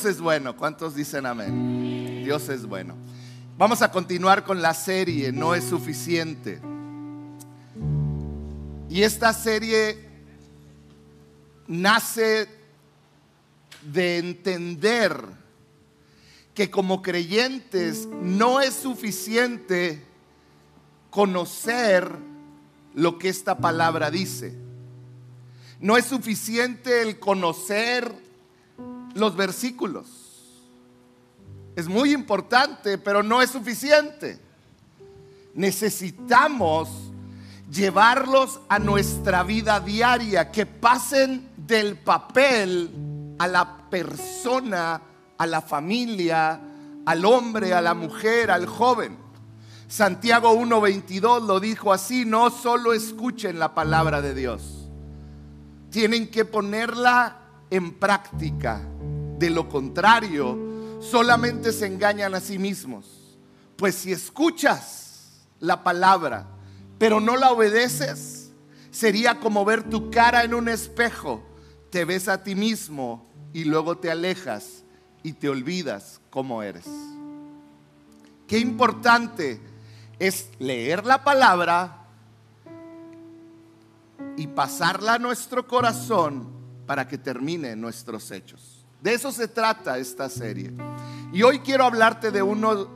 Dios es bueno. ¿Cuántos dicen amén? Dios es bueno. Vamos a continuar con la serie, no es suficiente. Y esta serie nace de entender que como creyentes no es suficiente conocer lo que esta palabra dice. No es suficiente el conocer los versículos. Es muy importante, pero no es suficiente. Necesitamos llevarlos a nuestra vida diaria, que pasen del papel a la persona, a la familia, al hombre, a la mujer, al joven. Santiago 1.22 lo dijo así, no solo escuchen la palabra de Dios, tienen que ponerla en práctica. De lo contrario, solamente se engañan a sí mismos. Pues si escuchas la palabra, pero no la obedeces, sería como ver tu cara en un espejo. Te ves a ti mismo y luego te alejas y te olvidas cómo eres. Qué importante es leer la palabra y pasarla a nuestro corazón para que termine nuestros hechos. De eso se trata esta serie. Y hoy quiero hablarte de uno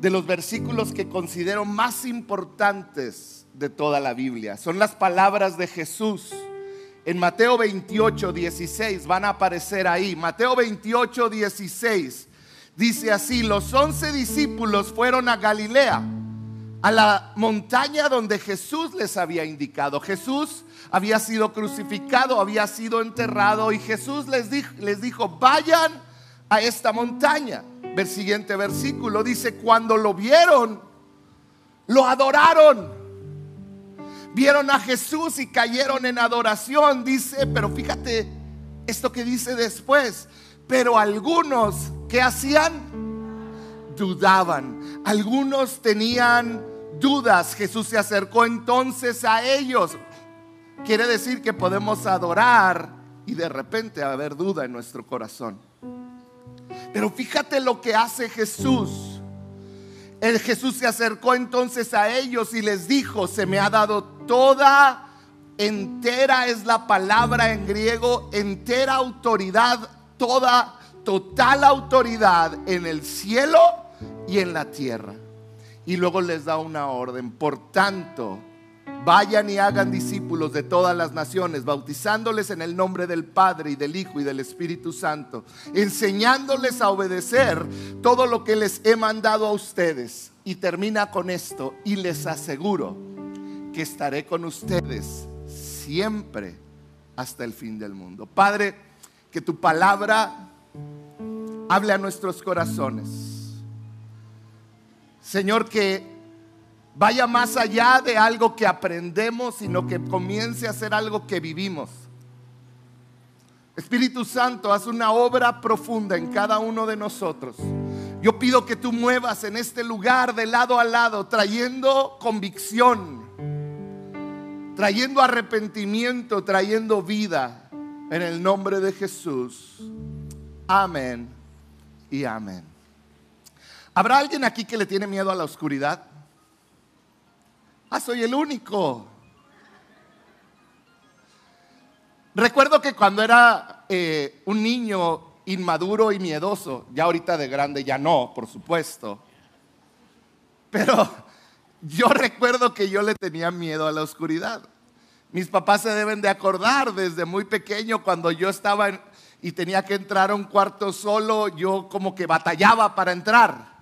de los versículos que considero más importantes de toda la Biblia. Son las palabras de Jesús. En Mateo 28, 16 van a aparecer ahí. Mateo 28, 16 dice así, los once discípulos fueron a Galilea, a la montaña donde Jesús les había indicado. Jesús había sido crucificado, había sido enterrado y Jesús les dijo, les dijo, vayan a esta montaña. El siguiente versículo dice, cuando lo vieron, lo adoraron. Vieron a Jesús y cayeron en adoración, dice, pero fíjate esto que dice después, pero algunos que hacían dudaban, algunos tenían dudas. Jesús se acercó entonces a ellos. Quiere decir que podemos adorar y de repente haber duda en nuestro corazón. Pero fíjate lo que hace Jesús. El Jesús se acercó entonces a ellos y les dijo, se me ha dado toda, entera es la palabra en griego, entera autoridad, toda, total autoridad en el cielo y en la tierra. Y luego les da una orden, por tanto, Vayan y hagan discípulos de todas las naciones, bautizándoles en el nombre del Padre y del Hijo y del Espíritu Santo, enseñándoles a obedecer todo lo que les he mandado a ustedes. Y termina con esto, y les aseguro que estaré con ustedes siempre hasta el fin del mundo. Padre, que tu palabra hable a nuestros corazones. Señor, que vaya más allá de algo que aprendemos, sino que comience a ser algo que vivimos. Espíritu Santo, haz una obra profunda en cada uno de nosotros. Yo pido que tú muevas en este lugar de lado a lado, trayendo convicción, trayendo arrepentimiento, trayendo vida. En el nombre de Jesús. Amén y amén. ¿Habrá alguien aquí que le tiene miedo a la oscuridad? Ah, soy el único. Recuerdo que cuando era eh, un niño inmaduro y miedoso, ya ahorita de grande ya no, por supuesto, pero yo recuerdo que yo le tenía miedo a la oscuridad. Mis papás se deben de acordar desde muy pequeño cuando yo estaba y tenía que entrar a un cuarto solo, yo como que batallaba para entrar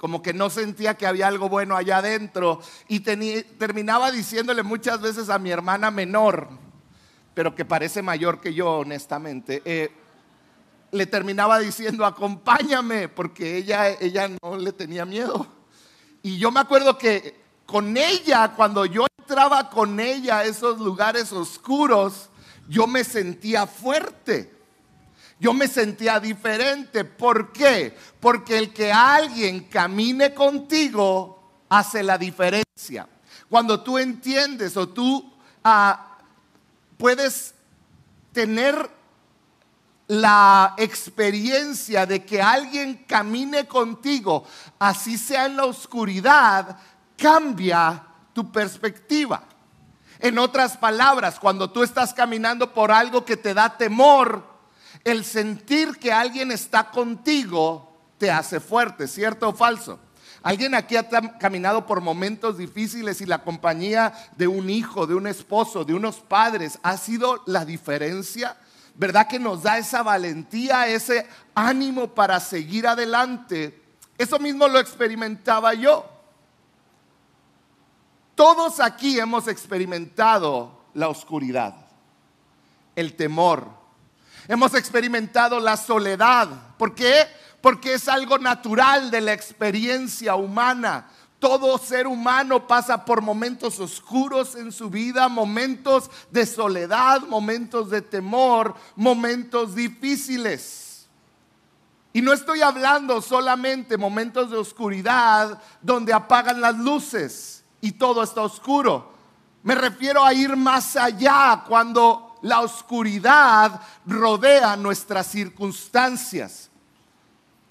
como que no sentía que había algo bueno allá adentro y terminaba diciéndole muchas veces a mi hermana menor, pero que parece mayor que yo honestamente, eh, le terminaba diciendo acompáñame porque ella, ella no le tenía miedo. Y yo me acuerdo que con ella, cuando yo entraba con ella a esos lugares oscuros, yo me sentía fuerte yo me sentía diferente. ¿Por qué? Porque el que alguien camine contigo hace la diferencia. Cuando tú entiendes o tú ah, puedes tener la experiencia de que alguien camine contigo, así sea en la oscuridad, cambia tu perspectiva. En otras palabras, cuando tú estás caminando por algo que te da temor, el sentir que alguien está contigo te hace fuerte, ¿cierto o falso? ¿Alguien aquí ha caminado por momentos difíciles y la compañía de un hijo, de un esposo, de unos padres ha sido la diferencia? ¿verdad? Que nos da esa valentía, ese ánimo para seguir adelante. Eso mismo lo experimentaba yo. Todos aquí hemos experimentado la oscuridad, el temor. Hemos experimentado la soledad. ¿Por qué? Porque es algo natural de la experiencia humana. Todo ser humano pasa por momentos oscuros en su vida, momentos de soledad, momentos de temor, momentos difíciles. Y no estoy hablando solamente momentos de oscuridad donde apagan las luces y todo está oscuro. Me refiero a ir más allá cuando la oscuridad rodea nuestras circunstancias.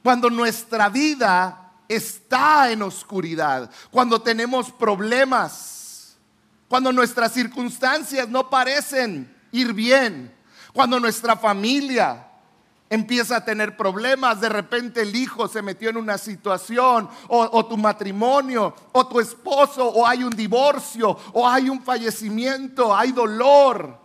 Cuando nuestra vida está en oscuridad, cuando tenemos problemas, cuando nuestras circunstancias no parecen ir bien, cuando nuestra familia empieza a tener problemas, de repente el hijo se metió en una situación, o, tu matrimonio, o tu esposo, o hay un divorcio, o hay un fallecimiento, hay dolor.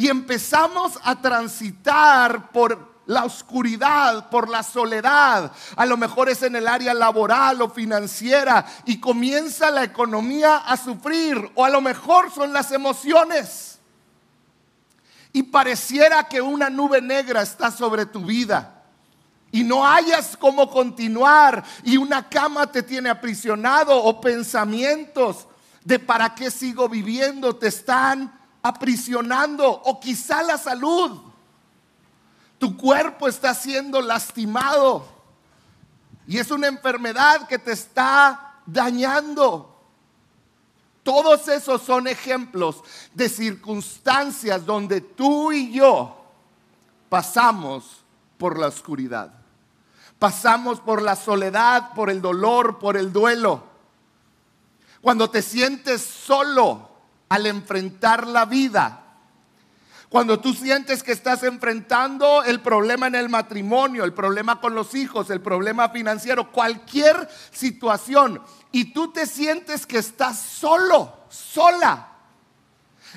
Y empezamos a transitar por la oscuridad, por la soledad. A lo mejor es en el área laboral o financiera y comienza la economía a sufrir. O a lo mejor son las emociones. Y pareciera que una nube negra está sobre tu vida. Y no hayas cómo continuar. Y una cama te tiene aprisionado. O pensamientos de para qué sigo viviendo te están aprisionando. O quizá la salud tu cuerpo está siendo lastimado y es una enfermedad que te está dañando. Todos esos son ejemplos de circunstancias donde tú y yo pasamos por la oscuridad. Pasamos por la soledad, por el dolor, por el duelo. Cuando te sientes solo al enfrentar la vida, cuando tú sientes que estás enfrentando el problema en el matrimonio, el problema con los hijos, el problema financiero, cualquier situación, y tú te sientes que estás solo, sola,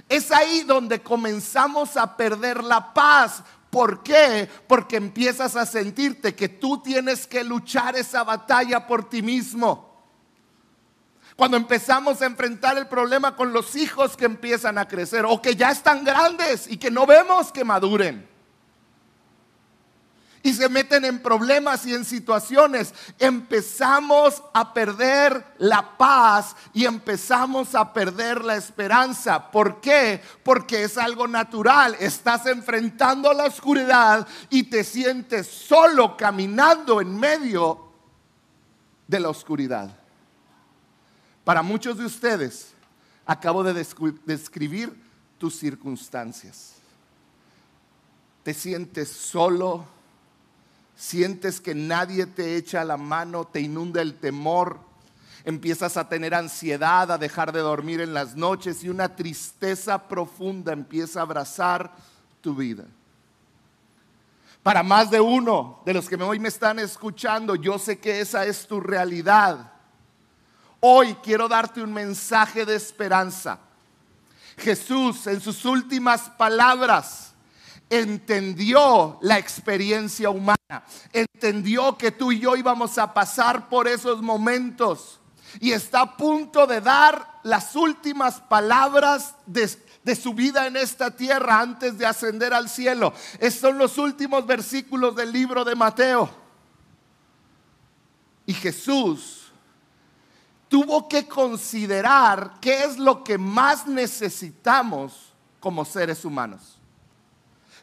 es ahí donde comenzamos a perder la paz. ¿Por qué? Porque empiezas a sentirte que tú tienes que luchar esa batalla por ti mismo. Cuando empezamos a enfrentar el problema con los hijos que empiezan a crecer o que ya están grandes y que no vemos que maduren. Y se meten en problemas y en situaciones. Empezamos a perder la paz y empezamos a perder la esperanza. ¿Por qué? Porque es algo natural. Estás enfrentando la oscuridad y te sientes solo caminando en medio de la oscuridad. Para muchos de ustedes, acabo de describir tus circunstancias. Te sientes solo, sientes que nadie te echa la mano, te inunda el temor, empiezas a tener ansiedad, a dejar de dormir en las noches y una tristeza profunda empieza a abrazar tu vida. Para más de uno de los que hoy me están escuchando, yo sé que esa es tu realidad. Hoy quiero darte un mensaje de esperanza. Jesús en sus últimas palabras entendió la experiencia humana, entendió que tú y yo íbamos a pasar por esos momentos y está a punto de dar las últimas palabras de, su vida en esta tierra antes de ascender al cielo. Estos son los últimos versículos del libro de Mateo. Y Jesús tuvo que considerar qué es lo que más necesitamos como seres humanos.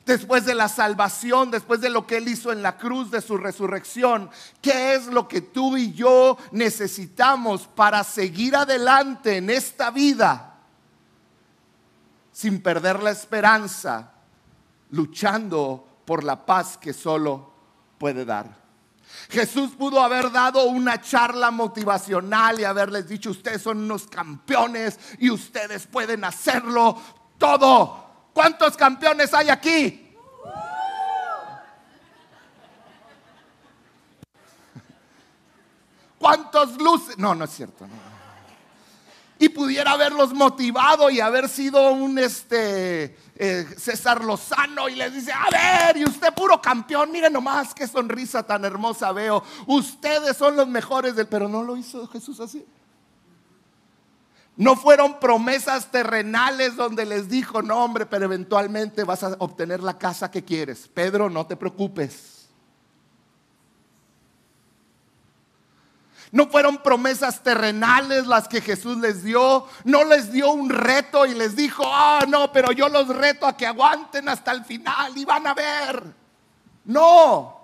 Después de la salvación, después de lo que Él hizo en la cruz, de su resurrección, ¿qué es lo que tú y yo necesitamos para seguir adelante en esta vida sin perder la esperanza, luchando por la paz que solo puede dar. Jesús pudo haber dado una charla motivacional y haberles dicho, ustedes son unos campeones y ustedes pueden hacerlo todo. ¿Cuántos campeones hay aquí? ¿Cuántos luces? No, no es cierto. Y pudiera haberlos motivado y haber sido un este eh, César Lozano y les dice, a ver, y usted puro campeón, miren nomás qué sonrisa tan hermosa veo. Ustedes son los mejores del, pero no lo hizo Jesús así. No fueron promesas terrenales donde les dijo, no hombre, pero eventualmente vas a obtener la casa que quieres. Pedro, no te preocupes. No fueron promesas terrenales las que Jesús les dio. No les dio un reto y les dijo, ah, no, pero yo los reto a que aguanten hasta el final y van a ver. No.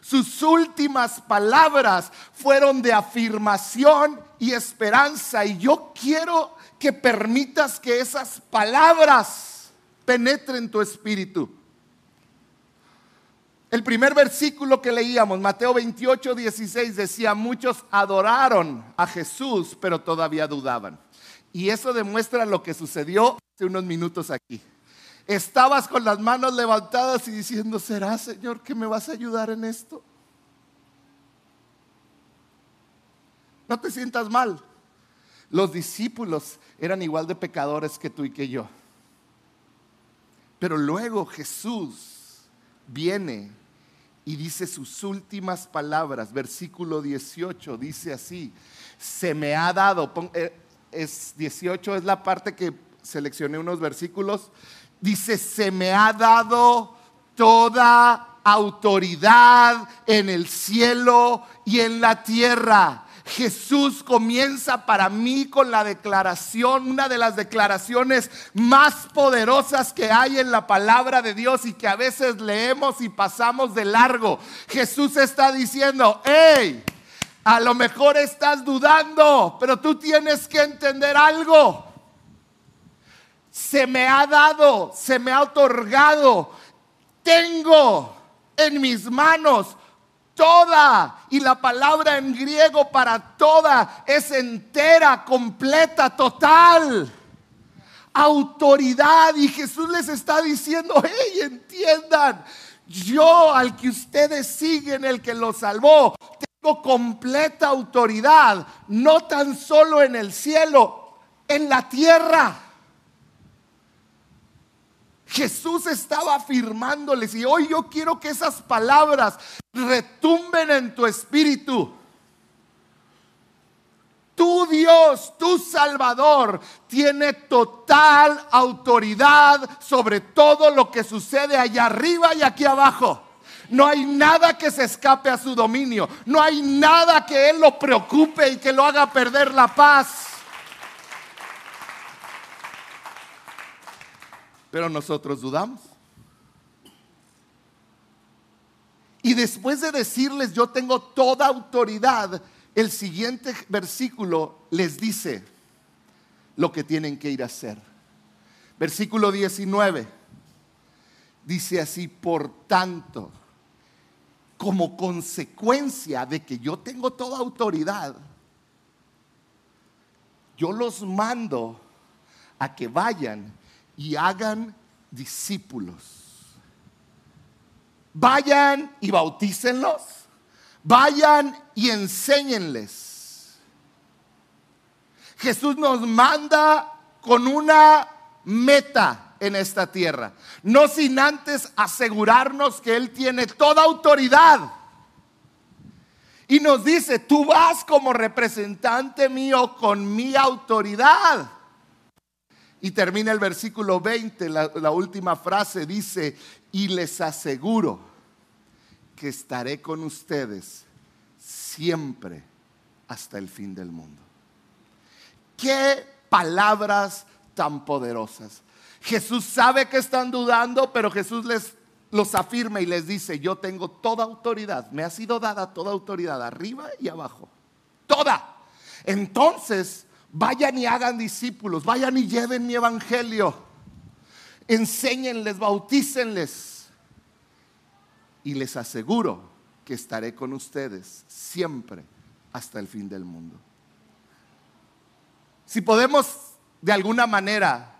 Sus últimas palabras fueron de afirmación y esperanza. Y yo quiero que permitas que esas palabras penetren tu espíritu. El primer versículo que leíamos, Mateo 28, 16, decía, muchos adoraron a Jesús, pero todavía dudaban. Y eso demuestra lo que sucedió hace unos minutos aquí. Estabas con las manos levantadas y diciendo, ¿será Señor que me vas a ayudar en esto? No te sientas mal. Los discípulos eran igual de pecadores que tú y que yo. Pero luego Jesús viene y dice sus últimas palabras, versículo 18, dice así, se me ha dado, eh, es 18 es la parte que seleccioné unos versículos, dice, se me ha dado toda autoridad en el cielo y en la tierra. Jesús comienza para mí con la declaración, una de las declaraciones más poderosas que hay en la palabra de Dios y que a veces leemos y pasamos de largo. Jesús está diciendo, hey, a lo mejor estás dudando, pero tú tienes que entender algo. Se me ha dado, se me ha otorgado, tengo en mis manos toda. Y la palabra en griego para toda es entera, completa, total. Autoridad. Y Jesús les está diciendo, hey, entiendan, yo al que ustedes siguen, el que los salvó, tengo completa autoridad, no tan solo en el cielo, en la tierra. Jesús estaba afirmándoles y hoy yo quiero que esas palabras retumben en tu espíritu. Tu Dios, tu Salvador, tiene total autoridad sobre todo lo que sucede allá arriba y aquí abajo. No hay nada que se escape a su dominio. No hay nada que Él lo preocupe y que lo haga perder la paz. Pero nosotros dudamos. Y después de decirles, yo tengo toda autoridad, el siguiente versículo les dice lo que tienen que ir a hacer. Versículo 19 dice así, por tanto, como consecuencia de que yo tengo toda autoridad, yo los mando a que vayan y hagan discípulos. Vayan y bautícenlos. Vayan y enséñenles. Jesús nos manda con una meta en esta tierra. No sin antes asegurarnos que Él tiene toda autoridad. Y nos dice, tú vas como representante mío con mi autoridad. Y termina el versículo 20, la, última frase dice, y les aseguro que estaré con ustedes siempre hasta el fin del mundo. Qué palabras tan poderosas. Jesús sabe que están dudando, pero Jesús les los afirma y les dice, yo tengo toda autoridad, me ha sido dada toda autoridad, arriba y abajo. Toda. Entonces, Vayan y hagan discípulos, vayan y lleven mi evangelio. Enséñenles, bautícenles. y les aseguro que estaré con ustedes siempre hasta el fin del mundo. Si podemos de alguna manera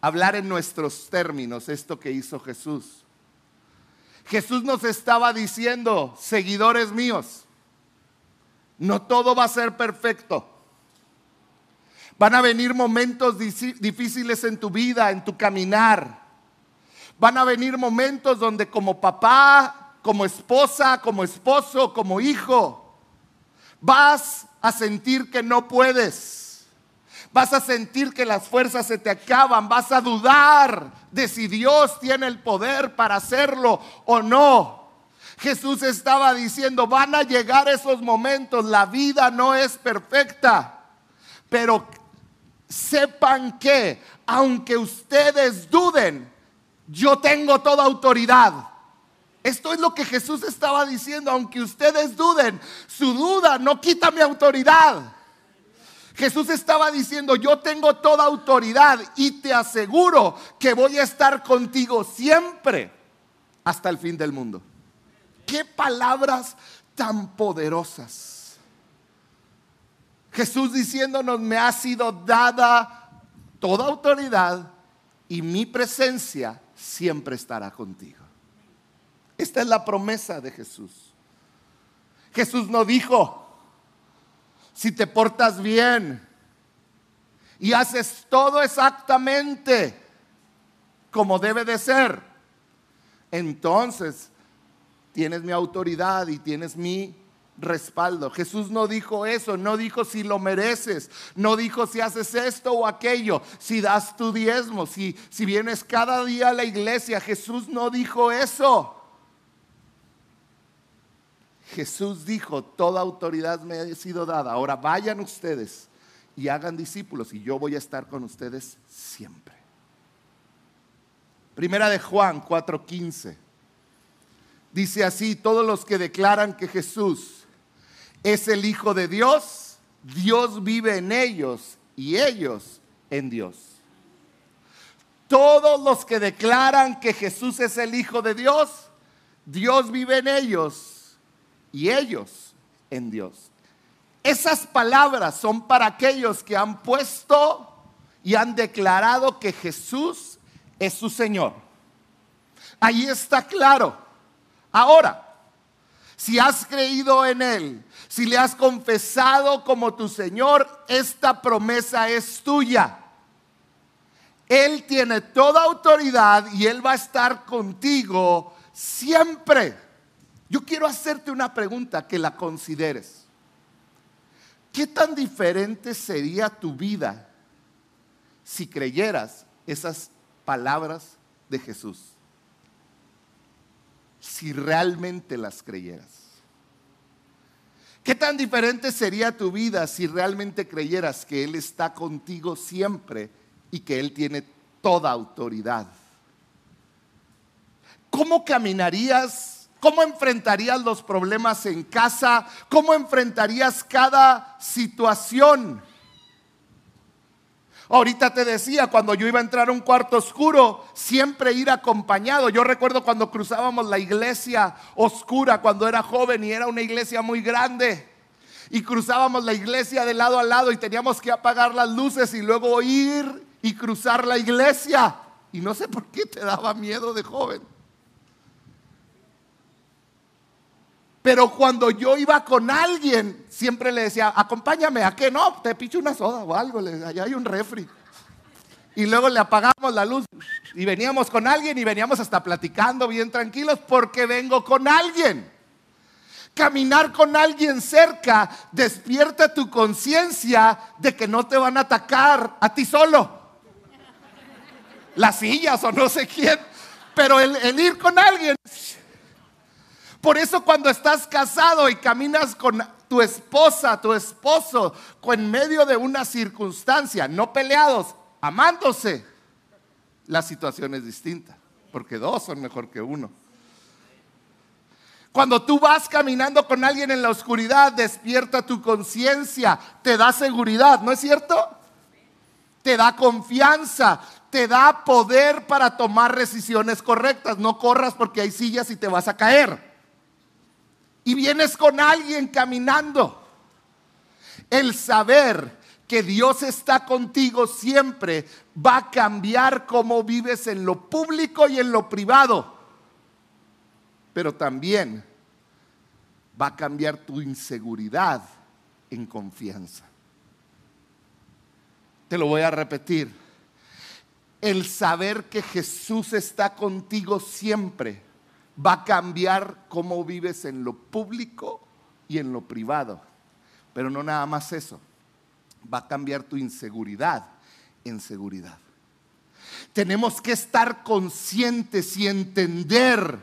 hablar en nuestros términos esto que hizo Jesús. Jesús nos estaba diciendo, seguidores míos, no todo va a ser perfecto. Van a venir momentos difíciles en tu vida, en tu caminar. Van a venir momentos donde como papá, como esposa, como esposo, como hijo, vas a sentir que no puedes. Vas a sentir que las fuerzas se te acaban. Vas a dudar de si Dios tiene el poder para hacerlo o no. Jesús estaba diciendo, van a llegar esos momentos. La vida no es perfecta. Pero sepan que, aunque ustedes duden, yo tengo toda autoridad. Esto es lo que Jesús estaba diciendo, aunque ustedes duden, su duda no quita mi autoridad. Jesús estaba diciendo, yo tengo toda autoridad y te aseguro que voy a estar contigo siempre hasta el fin del mundo. Qué palabras tan poderosas. Jesús diciéndonos, me ha sido dada toda autoridad y mi presencia siempre estará contigo. Esta es la promesa de Jesús. Jesús no dijo, si te portas bien y haces todo exactamente como debe de ser, entonces tienes mi autoridad y tienes mi respaldo. Jesús no dijo eso, no dijo si lo mereces, no dijo si haces esto o aquello, si das tu diezmo, si, si vienes cada día a la iglesia. Jesús no dijo eso. Jesús dijo, toda autoridad me ha sido dada. Ahora vayan ustedes y hagan discípulos y yo voy a estar con ustedes siempre. Primera de Juan 4:15. Dice así, todos los que declaran que Jesús es el Hijo de Dios, Dios vive en ellos y ellos en Dios. Todos los que declaran que Jesús es el Hijo de Dios, Dios vive en ellos y ellos en Dios. Esas palabras son para aquellos que han puesto y han declarado que Jesús es su Señor. Ahí está claro. Ahora, si has creído en Él, si le has confesado como tu Señor, esta promesa es tuya. Él tiene toda autoridad y Él va a estar contigo siempre. Yo quiero hacerte una pregunta que la consideres. ¿Qué tan diferente sería tu vida si creyeras esas palabras de Jesús? Si realmente las creyeras. ¿Qué tan diferente sería tu vida si realmente creyeras que Él está contigo siempre y que Él tiene toda autoridad? ¿Cómo caminarías? ¿Cómo enfrentarías los problemas en casa? ¿Cómo enfrentarías cada situación? Ahorita te decía, cuando yo iba a entrar a un cuarto oscuro, siempre ir acompañado. Yo recuerdo cuando cruzábamos la iglesia oscura, cuando era joven y era una iglesia muy grande. Y cruzábamos la iglesia de lado a lado y teníamos que apagar las luces y luego ir y cruzar la iglesia. Y no sé por qué te daba miedo de joven. Pero cuando yo iba con alguien, siempre le decía, acompáñame, ¿a qué? No, te picho una soda o algo, allá hay un refri. Y luego le apagamos la luz y veníamos con alguien y veníamos hasta platicando bien tranquilos porque vengo con alguien. Caminar con alguien cerca despierta tu conciencia de que no te van a atacar a ti solo. Las sillas o no sé quién. Pero el, el ir con alguien por eso cuando estás casado y caminas con tu esposa, tu esposo, en medio de una circunstancia, no peleados, amándose, la situación es distinta, porque dos son mejor que uno. Cuando tú vas caminando con alguien en la oscuridad, despierta tu conciencia, te da seguridad, ¿no es cierto? Te da confianza, te da poder para tomar decisiones correctas. No corras porque hay sillas y te vas a caer. Y vienes con alguien caminando. El saber que Dios está contigo siempre va a cambiar cómo vives en lo público y en lo privado. Pero también va a cambiar tu inseguridad en confianza. Te lo voy a repetir. El saber que Jesús está contigo siempre va a cambiar cómo vives en lo público y en lo privado. Pero no nada más eso va a cambiar tu inseguridad en seguridad. Tenemos que estar conscientes y entender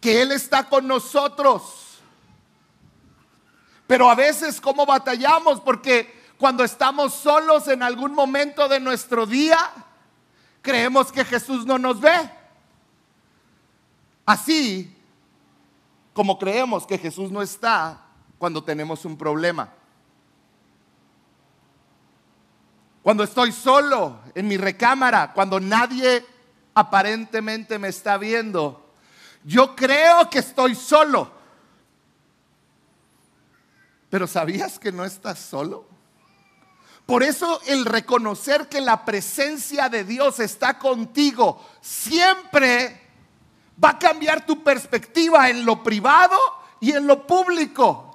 que Él está con nosotros. Pero a veces, ¿cómo batallamos? Porque cuando estamos solos en algún momento de nuestro día, creemos que Jesús no nos ve. Así como creemos que Jesús no está cuando tenemos un problema. Cuando estoy solo en mi recámara, cuando nadie aparentemente me está viendo, yo creo que estoy solo. Pero ¿sabías que no estás solo? Por eso el reconocer que la presencia de Dios está contigo siempre va a cambiar tu perspectiva en lo privado y en lo público.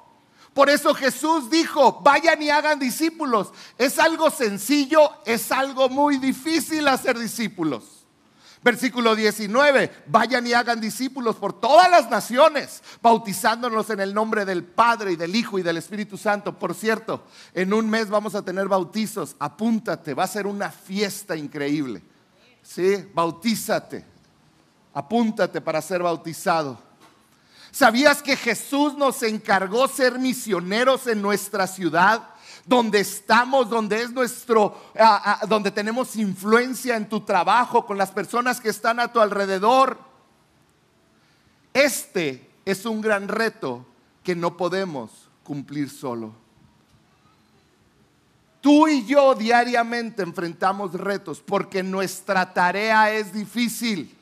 Por eso Jesús dijo, vayan y hagan discípulos. Es algo sencillo, es algo muy difícil hacer discípulos. Versículo 19, vayan y hagan discípulos por todas las naciones, bautizándonos en el nombre del Padre y del Hijo y del Espíritu Santo. Por cierto, en un mes vamos a tener bautizos, apúntate, va a ser una fiesta increíble. ¿Sí? Bautízate, apúntate para ser bautizado. ¿Sabías que Jesús nos encargó ser misioneros en nuestra ciudad? Donde estamos, donde es nuestro, ah, ah, donde tenemos influencia en tu trabajo, con las personas que están a tu alrededor. Este es un gran reto que no podemos cumplir solo. Tú y yo diariamente enfrentamos retos porque nuestra tarea es difícil.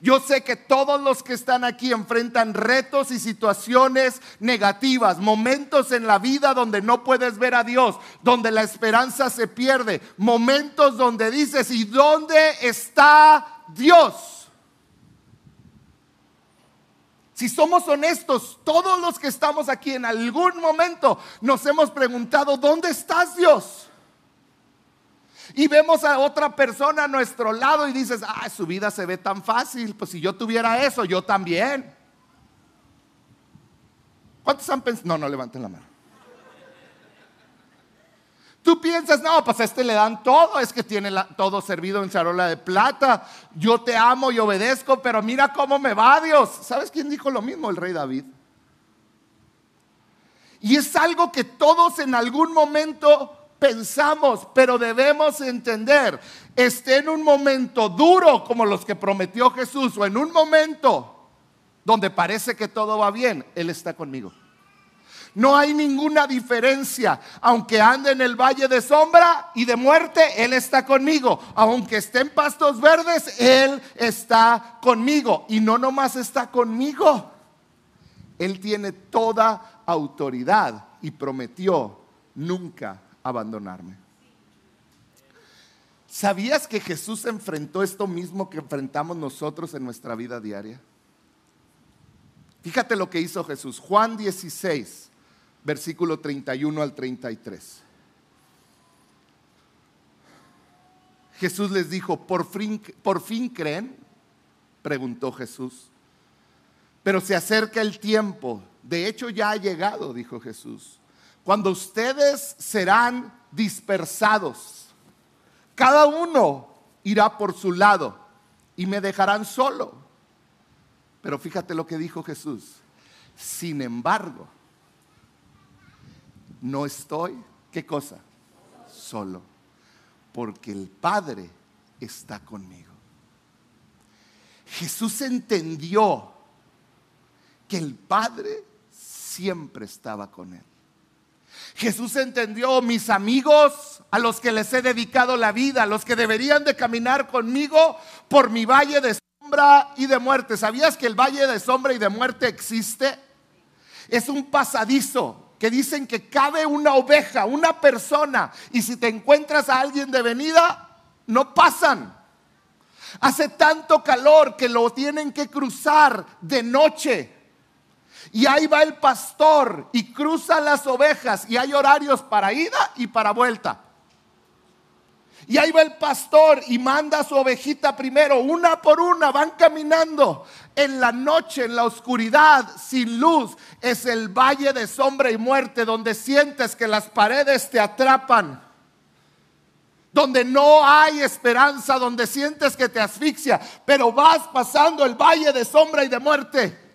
Yo sé que todos los que están aquí enfrentan retos y situaciones negativas, momentos en la vida donde no puedes ver a Dios, donde la esperanza se pierde, momentos donde dices, ¿y dónde está Dios? Si somos honestos, todos los que estamos aquí en algún momento nos hemos preguntado, ¿dónde estás Dios? Y vemos a otra persona a nuestro lado y dices, ah, su vida se ve tan fácil, pues si yo tuviera eso, yo también. ¿Cuántos han pensado? No, no levanten la mano. Tú piensas, no, pues a este le dan todo, es que tiene todo servido en charola de plata. Yo te amo y obedezco, pero mira cómo me va Dios. ¿Sabes quién dijo lo mismo? El rey David. Y es algo que todos en algún momento pensamos, pero debemos entender, esté en un momento duro como los que prometió Jesús o en un momento donde parece que todo va bien, Él está conmigo. No hay ninguna diferencia. Aunque ande en el valle de sombra y de muerte, Él está conmigo. Aunque esté en pastos verdes, Él está conmigo. Y no nomás está conmigo. Él tiene toda autoridad y prometió nunca abandonarme. ¿Sabías que Jesús enfrentó esto mismo que enfrentamos nosotros en nuestra vida diaria? Fíjate lo que hizo Jesús. Juan 16, versículo 31 al 33. Jesús les dijo, ¿por fin, ¿por fin creen? Preguntó Jesús. Pero se acerca el tiempo. De hecho ya ha llegado, dijo Jesús cuando ustedes serán dispersados, cada uno irá por su lado y me dejarán solo. Pero fíjate lo que dijo Jesús. Sin embargo, no estoy, ¿qué cosa? Solo, porque el Padre está conmigo. Jesús entendió que el Padre siempre estaba con él. Jesús entendió mis amigos a los que les he dedicado la vida, a los que deberían de caminar conmigo por mi valle de sombra y de muerte. ¿Sabías que el valle de sombra y de muerte existe? Es un pasadizo que dicen que cabe una oveja, una persona, y si te encuentras a alguien de venida, no pasan. Hace tanto calor que lo tienen que cruzar de noche. Y ahí va el pastor y cruza las ovejas y hay horarios para ida y para vuelta. Y ahí va el pastor y manda a su ovejita primero, una por una, van caminando. En la noche, en la oscuridad, sin luz, es el valle de sombra y muerte donde sientes que las paredes te atrapan. Donde no hay esperanza, donde sientes que te asfixia, pero vas pasando el valle de sombra y de muerte.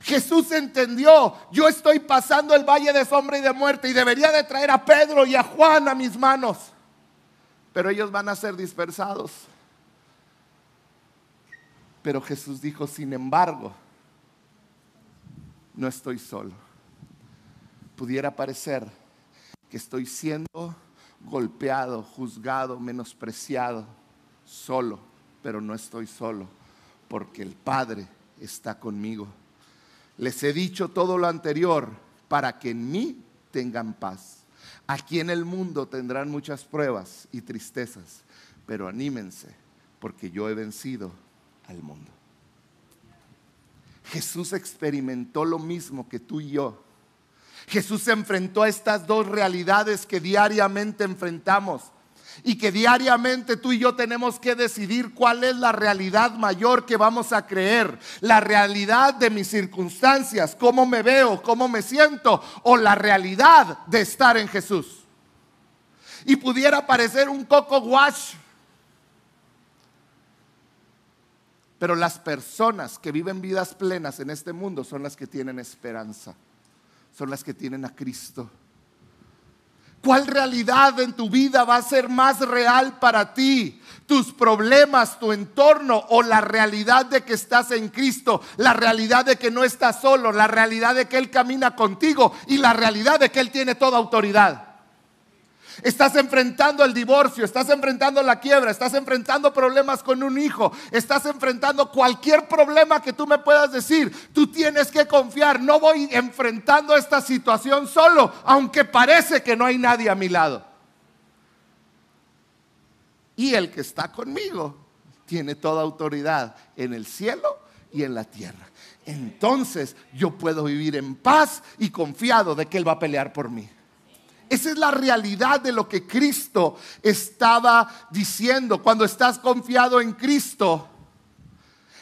Jesús entendió, yo estoy pasando el valle de sombra y de muerte y debería de traer a Pedro y a Juan a mis manos, pero ellos van a ser dispersados. Pero Jesús dijo, sin embargo, no estoy solo. Pudiera parecer que estoy siendo golpeado, juzgado, menospreciado, solo, pero no estoy solo, porque el Padre está conmigo. Les he dicho todo lo anterior para que en mí tengan paz. Aquí en el mundo tendrán muchas pruebas y tristezas, pero anímense porque yo he vencido al mundo. Jesús experimentó lo mismo que tú y yo. Jesús se enfrentó a estas dos realidades que diariamente enfrentamos y que diariamente tú y yo tenemos que decidir cuál es la realidad mayor que vamos a creer. La realidad de mis circunstancias, cómo me veo, cómo me siento, o la realidad de estar en Jesús. Y pudiera parecer un coco wash. Pero las personas que viven vidas plenas en este mundo son las que tienen esperanza, son las que tienen a Cristo ¿Cuál realidad en tu vida va a ser más real para ti? ¿Tus problemas, tu entorno o la realidad de que estás en Cristo? La realidad de que no estás solo, la realidad de que Él camina contigo y la realidad de que Él tiene toda autoridad. Estás enfrentando el divorcio, estás enfrentando la quiebra, estás enfrentando problemas con un hijo, estás enfrentando cualquier problema que tú me puedas decir. Tú tienes que confiar, no voy enfrentando esta situación solo, aunque parece que no hay nadie a mi lado. Y el que está conmigo tiene toda autoridad en el cielo y en la tierra. Entonces yo puedo vivir en paz y confiado de que Él va a pelear por mí. Esa es la realidad de lo que Cristo estaba diciendo. Cuando estás confiado en Cristo,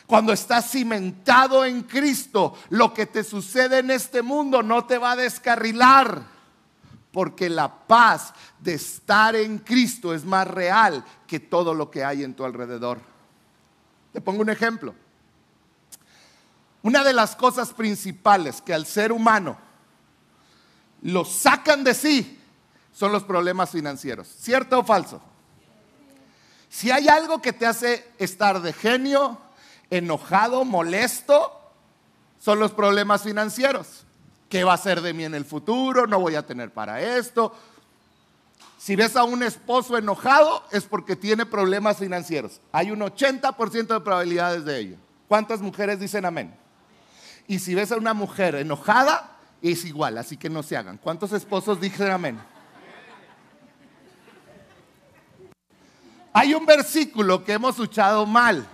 cuando estás cimentado en Cristo, lo que te sucede en este mundo no te va a descarrilar. Porque la paz de estar en Cristo es más real que todo lo que hay en tu alrededor. Te pongo un ejemplo. Una de las cosas principales que al ser humano lo sacan de sí son los problemas financieros. ¿Cierto o falso? Si hay algo que te hace estar de genio, enojado, molesto, son los problemas financieros. ¿Qué va a ser de mí en el futuro? No voy a tener para esto. Si ves a un esposo enojado es porque tiene problemas financieros. Hay un 80% de probabilidades de ello. ¿Cuántas mujeres dicen amén? Y si ves a una mujer enojada, es igual, así que no se hagan. ¿Cuántos esposos dicen amén? Hay un versículo que hemos escuchado mal.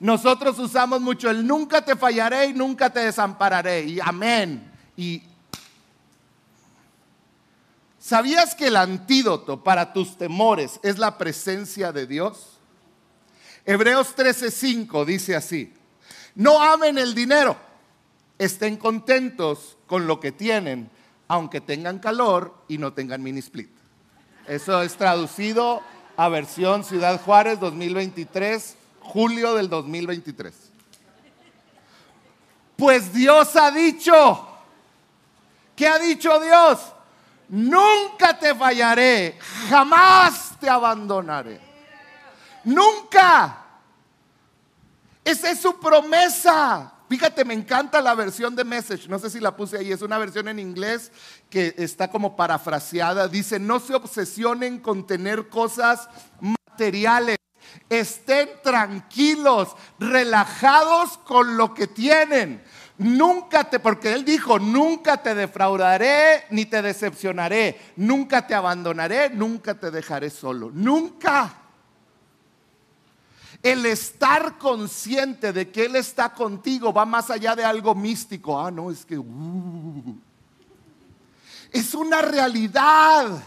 Nosotros usamos mucho el nunca te fallaré y nunca te desampararé. Y amén. Y ¿Sabías que el antídoto para tus temores es la presencia de Dios? Hebreos 13:5 dice así: No amen el dinero, estén contentos con lo que tienen, aunque tengan calor y no tengan mini split. Eso es traducido a versión Ciudad Juárez 2023, julio del 2023. Pues Dios ha dicho, ¿qué ha dicho Dios? Nunca te fallaré, jamás te abandonaré. Nunca. Esa es su promesa. Fíjate, me encanta la versión de Message, no sé si la puse ahí, es una versión en inglés que está como parafraseada. Dice, no se obsesionen con tener cosas materiales, estén tranquilos, relajados con lo que tienen. Nunca te, porque Él dijo, nunca te defraudaré ni te decepcionaré, nunca te abandonaré, nunca te dejaré solo, nunca. El estar consciente de que Él está contigo va más allá de algo místico. Ah, no, es que... Uh, es una realidad.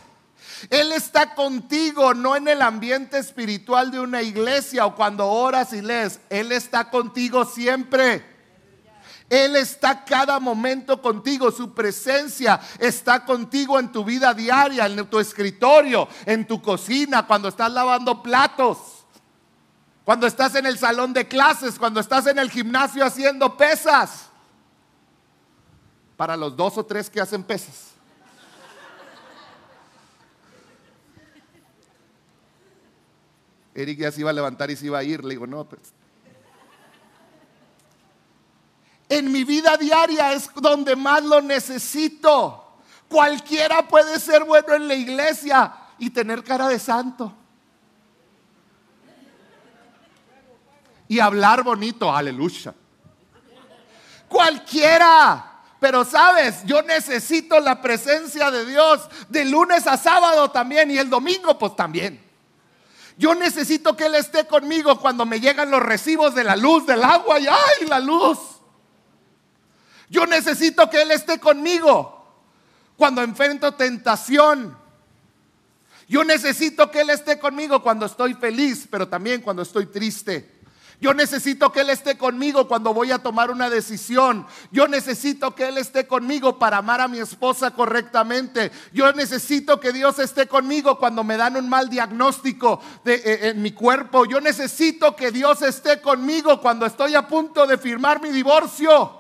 Él está contigo, no en el ambiente espiritual de una iglesia o cuando oras y lees. Él está contigo siempre. Él está cada momento contigo, su presencia está contigo en tu vida diaria, en tu escritorio, en tu cocina, cuando estás lavando platos, cuando estás en el salón de clases, cuando estás en el gimnasio haciendo pesas. Para los dos o tres que hacen pesas. Eric ya se iba a levantar y se iba a ir. Le digo, no, pues en mi vida diaria es donde más lo necesito. Cualquiera puede ser bueno en la iglesia y tener cara de santo. Y hablar bonito, aleluya. Cualquiera. Pero sabes, yo necesito la presencia de Dios de lunes a sábado también y el domingo pues también. Yo necesito que Él esté conmigo cuando me llegan los recibos de la luz, del agua y ay, la luz. Yo necesito que Él esté conmigo cuando enfrento tentación. Yo necesito que Él esté conmigo cuando estoy feliz, pero también cuando estoy triste. Yo necesito que Él esté conmigo cuando voy a tomar una decisión. Yo necesito que Él esté conmigo para amar a mi esposa correctamente. Yo necesito que Dios esté conmigo cuando me dan un mal diagnóstico de, eh, en mi cuerpo. Yo necesito que Dios esté conmigo cuando estoy a punto de firmar mi divorcio.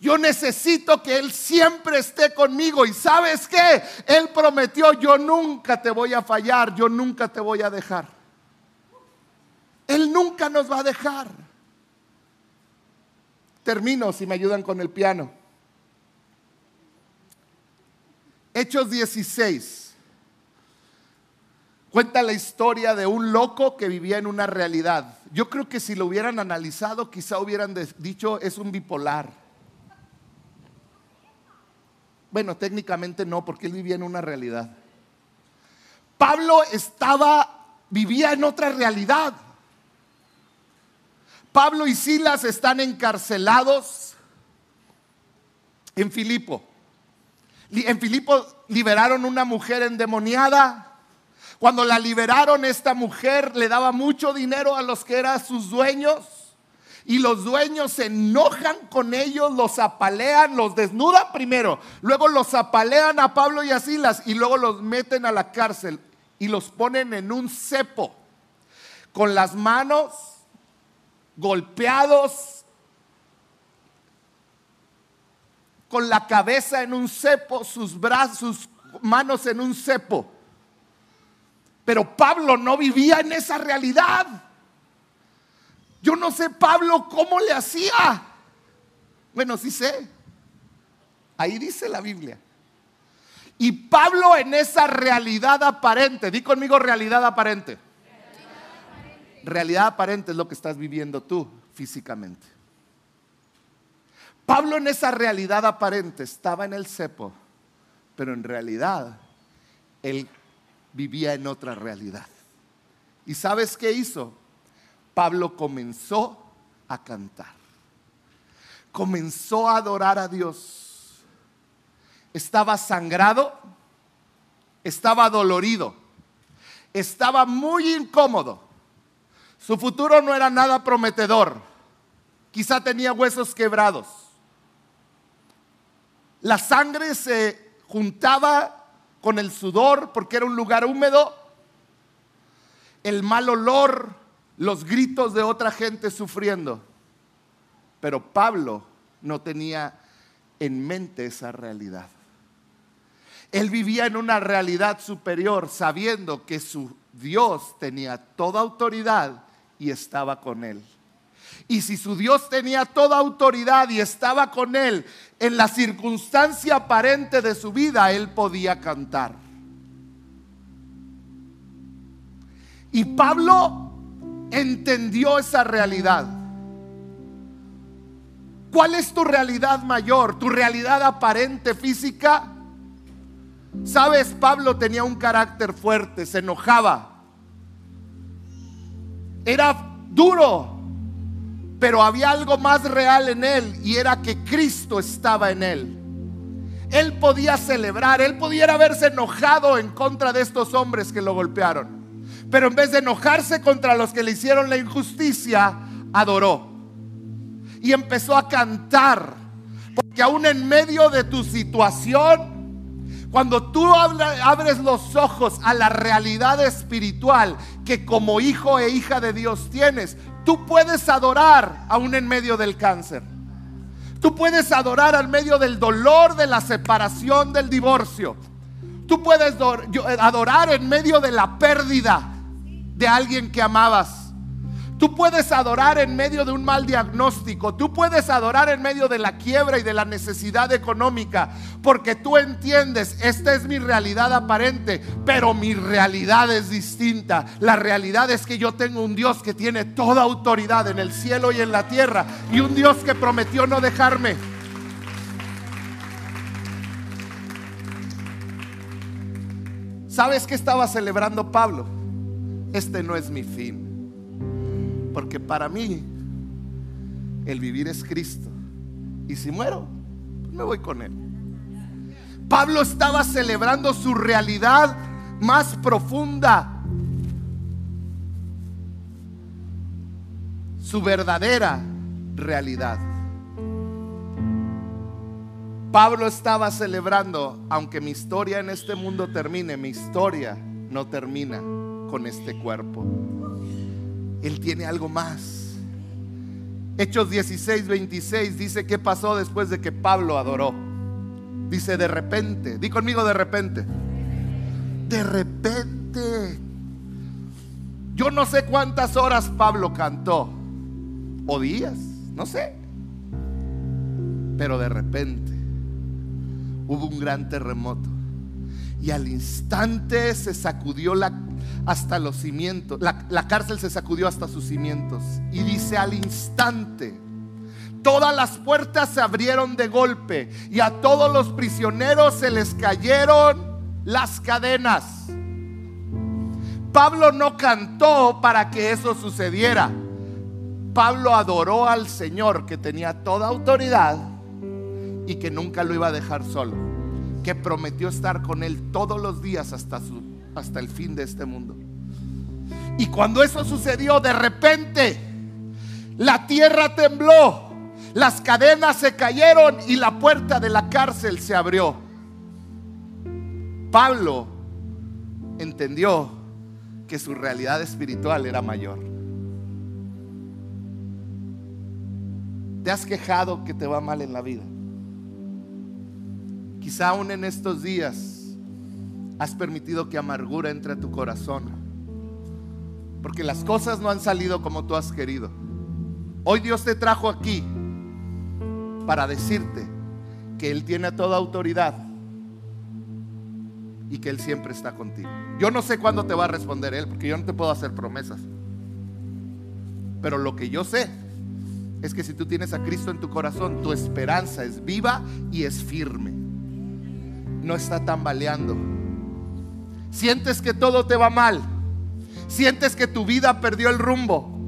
Yo necesito que Él siempre esté conmigo. Y sabes qué? Él prometió, yo nunca te voy a fallar, yo nunca te voy a dejar. Él nunca nos va a dejar. Termino si me ayudan con el piano. Hechos 16. Cuenta la historia de un loco que vivía en una realidad. Yo creo que si lo hubieran analizado, quizá hubieran dicho es un bipolar bueno, técnicamente no, porque él vivía en una realidad. Pablo estaba, vivía en otra realidad. Pablo y Silas están encarcelados en Filipo. En Filipo liberaron una mujer endemoniada. Cuando la liberaron, esta mujer le daba mucho dinero a los que eran sus dueños y los dueños se enojan con ellos, los apalean, los desnudan primero, luego los apalean a Pablo y a Silas y luego los meten a la cárcel y los ponen en un cepo con las manos golpeados, con la cabeza en un cepo, sus brazos, sus manos en un cepo. Pero Pablo no vivía en esa realidad. Yo no sé Pablo cómo le hacía. Bueno, sí sé. Ahí dice la Biblia. Y Pablo en esa realidad aparente, di conmigo realidad aparente. Realidad aparente es lo que estás viviendo tú físicamente. Pablo en esa realidad aparente estaba en el cepo, pero en realidad él vivía en otra realidad. ¿Y sabes qué hizo? Pablo comenzó a cantar. Comenzó a adorar a Dios. Estaba sangrado, estaba dolorido, estaba muy incómodo. Su futuro no era nada prometedor. Quizá tenía huesos quebrados. La sangre se juntaba con el sudor porque era un lugar húmedo. El mal olor los gritos de otra gente sufriendo. Pero Pablo no tenía en mente esa realidad. Él vivía en una realidad superior sabiendo que su Dios tenía toda autoridad y estaba con él. Y si su Dios tenía toda autoridad y estaba con él en la circunstancia aparente de su vida, él podía cantar. Y Pablo entendió esa realidad. ¿Cuál es tu realidad mayor? ¿Tu realidad aparente física? Sabes, Pablo tenía un carácter fuerte, se enojaba. Era duro, pero había algo más real en él y era que Cristo estaba en él. Él podía celebrar, él pudiera haberse enojado en contra de estos hombres que lo golpearon. Pero en vez de enojarse contra los que le hicieron la injusticia, adoró. Y empezó a cantar. Porque aún en medio de tu situación, cuando tú abres los ojos a la realidad espiritual que como hijo e hija de Dios tienes, tú puedes adorar aún en medio del cáncer. Tú puedes adorar al medio del dolor, de la separación, del divorcio. Tú puedes adorar en medio de la pérdida de alguien que amabas. Tú puedes adorar en medio de un mal diagnóstico. Tú puedes adorar en medio de la quiebra y de la necesidad económica. Porque tú entiendes, esta es mi realidad aparente, pero mi realidad es distinta. La realidad es que yo tengo un Dios que tiene toda autoridad en el cielo y en la tierra. Y un Dios que prometió no dejarme. ¿Sabes qué estaba celebrando Pablo? Este no es mi fin porque para mí el vivir es Cristo. Y si muero, pues me voy con Él. Pablo estaba celebrando su realidad más profunda. Su verdadera realidad. Pablo estaba celebrando, aunque mi historia en este mundo termine, mi historia no termina con este cuerpo. Él tiene algo más. Hechos 16, 26 dice qué pasó después de que Pablo adoró. Dice de repente, di conmigo de repente. De repente. Yo no sé cuántas horas Pablo cantó. O días, no sé. Pero de repente hubo un gran terremoto. Y al instante se sacudió la hasta los cimientos. La, cárcel se sacudió hasta sus cimientos. Y dice al instante, todas las puertas se abrieron de golpe y a todos los prisioneros se les cayeron las cadenas. Pablo no cantó para que eso sucediera. Pablo adoró al Señor que tenía toda autoridad y que nunca lo iba a dejar solo, que prometió estar con él todos los días hasta su hasta el fin de este mundo. Y cuando eso sucedió, de repente, la tierra tembló, las cadenas se cayeron y la puerta de la cárcel se abrió. Pablo entendió que su realidad espiritual era mayor. ¿Te has quejado que te va mal en la vida? Quizá aún en estos días has permitido que amargura entre a tu corazón. Porque las cosas no han salido como tú has querido. Hoy Dios te trajo aquí para decirte que Él tiene toda autoridad y que Él siempre está contigo. Yo no sé cuándo te va a responder Él, porque yo no te puedo hacer promesas. Pero lo que yo sé es que si tú tienes a Cristo en tu corazón, tu esperanza es viva y es firme. No está tambaleando Sientes que todo te va mal. Sientes que tu vida perdió el rumbo.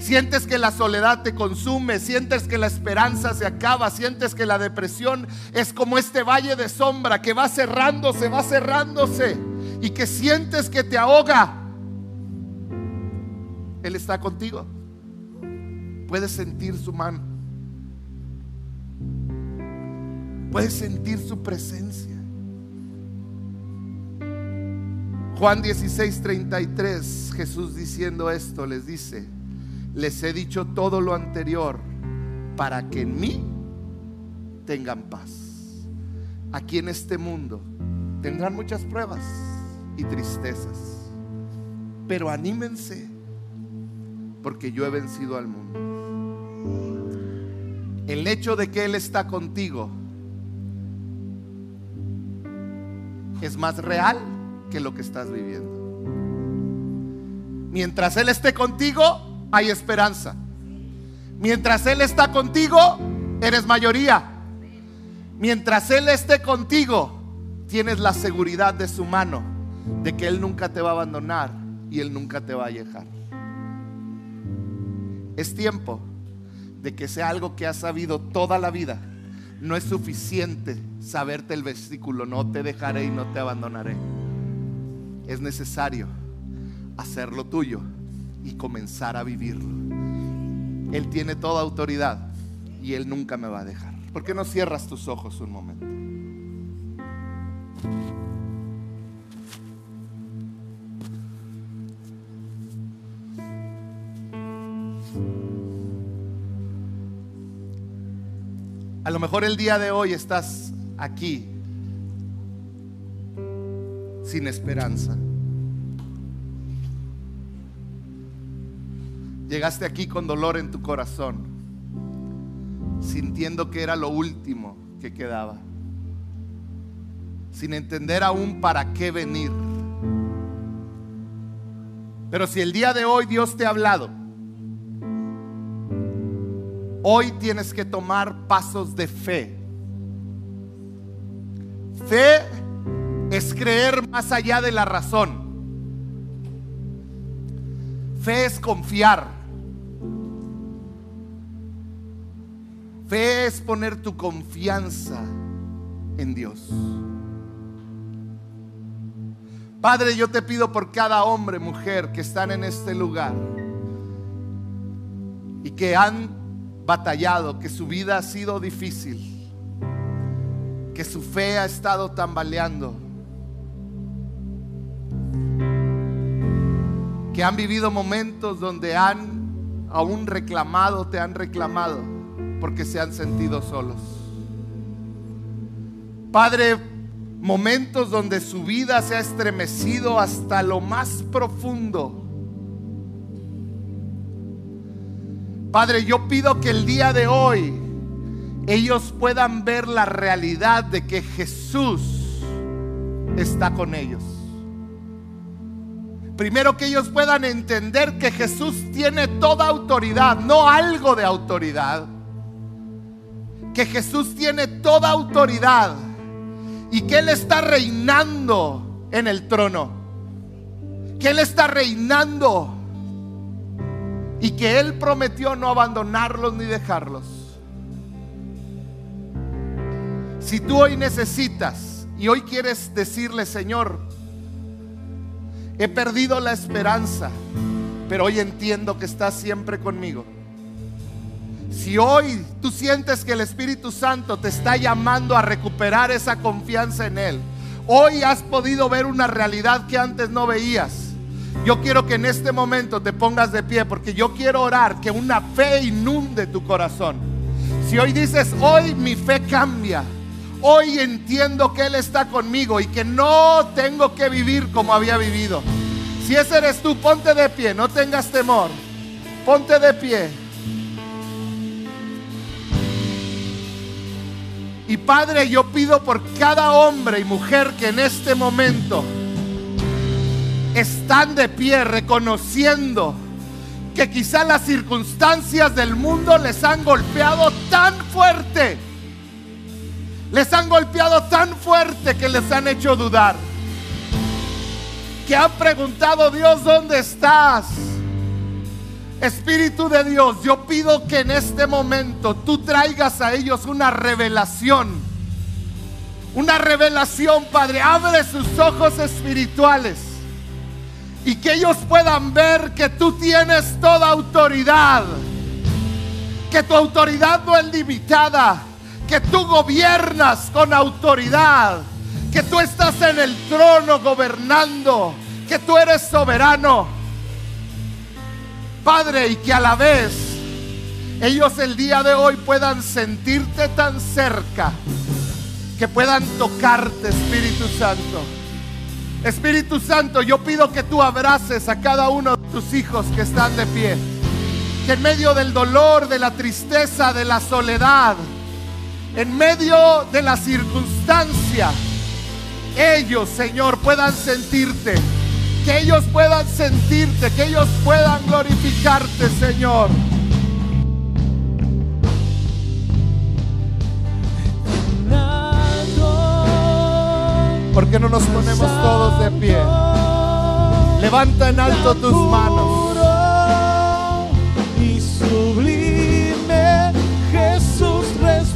Sientes que la soledad te consume, sientes que la esperanza se acaba, sientes que la depresión es como este valle de sombra que va cerrándose, va cerrándose y que sientes que te ahoga. Él está contigo. Puedes sentir su mano. Puedes sentir su presencia. Juan 16, 33, Jesús diciendo esto les dice, les he dicho todo lo anterior para que en mí tengan paz. Aquí en este mundo tendrán muchas pruebas y tristezas, pero anímense porque yo he vencido al mundo. el hecho de que Él está contigo es más real lo que estás viviendo. Mientras Él esté contigo, hay esperanza. Mientras Él está contigo, eres mayoría. Mientras Él esté contigo, tienes la seguridad de su mano, de que Él nunca te va a abandonar y Él nunca te va a dejar. Es tiempo de que sea algo que has sabido toda la vida. No es suficiente saberte el versículo, no te dejaré y no te abandonaré. Es necesario hacerlo tuyo y comenzar a vivirlo. Él tiene toda autoridad y Él nunca me va a dejar. ¿Por qué no cierras tus ojos un momento? A lo mejor el día de hoy estás aquí sin esperanza. Llegaste aquí con dolor en tu corazón, sintiendo que era lo último que quedaba, sin entender aún para qué venir. Pero si el día de hoy Dios te ha hablado, Hoy tienes que tomar pasos de fe. Fe es creer más allá de la razón. Fe es confiar. Fe es poner tu confianza en Dios. Padre, yo te pido por cada hombre, mujer que están en este lugar y que han batallado, que su vida ha sido difícil, que su fe ha estado tambaleando, que han vivido momentos donde han aún reclamado, te han reclamado, porque se han sentido solos. Padre, momentos donde su vida se ha estremecido hasta lo más profundo Padre, yo pido que el día de hoy ellos puedan ver la realidad de que Jesús está con ellos. Primero que ellos puedan entender que Jesús tiene toda autoridad, no algo de autoridad. Que Jesús tiene toda autoridad y que Él está reinando en el trono. Que Él está reinando y que Él prometió no abandonarlos ni dejarlos. Si tú hoy necesitas y hoy quieres decirle, Señor, he perdido la esperanza, pero hoy entiendo que estás siempre conmigo. Si hoy tú sientes que el Espíritu Santo te está llamando a recuperar esa confianza en Él, hoy has podido ver una realidad que antes no veías. Yo quiero que en este momento te pongas de pie porque yo quiero orar que una fe inunde tu corazón. Si hoy dices, hoy mi fe cambia, hoy entiendo que Él está conmigo y que no tengo que vivir como había vivido. Si ese eres tú, ponte de pie, no tengas temor, ponte de pie. Y Padre, yo pido por cada hombre y mujer que en este momento están de pie reconociendo que quizá las circunstancias del mundo les han golpeado tan fuerte, les han golpeado tan fuerte que les han hecho dudar, que han preguntado, Dios, ¿dónde estás? Espíritu de Dios, yo pido que en este momento tú traigas a ellos una revelación. Una revelación, Padre. Abre sus ojos espirituales y que ellos puedan ver que tú tienes toda autoridad, que tu autoridad no es limitada, que tú gobiernas con autoridad, que tú estás en el trono gobernando, que tú eres soberano. Padre, y que a la vez ellos el día de hoy puedan sentirte tan cerca, que puedan tocarte, Espíritu Santo Espíritu Santo, yo pido que tú abraces a cada uno de tus hijos que están de pie. que en medio del dolor, de la tristeza, de la soledad, en medio de la circunstancia, ellos, Señor, puedan sentirte. Que ellos puedan sentirte, que ellos puedan glorificarte, Señor. ¿Por qué no nos ponemos todos de pie? Levanta en alto tus manos.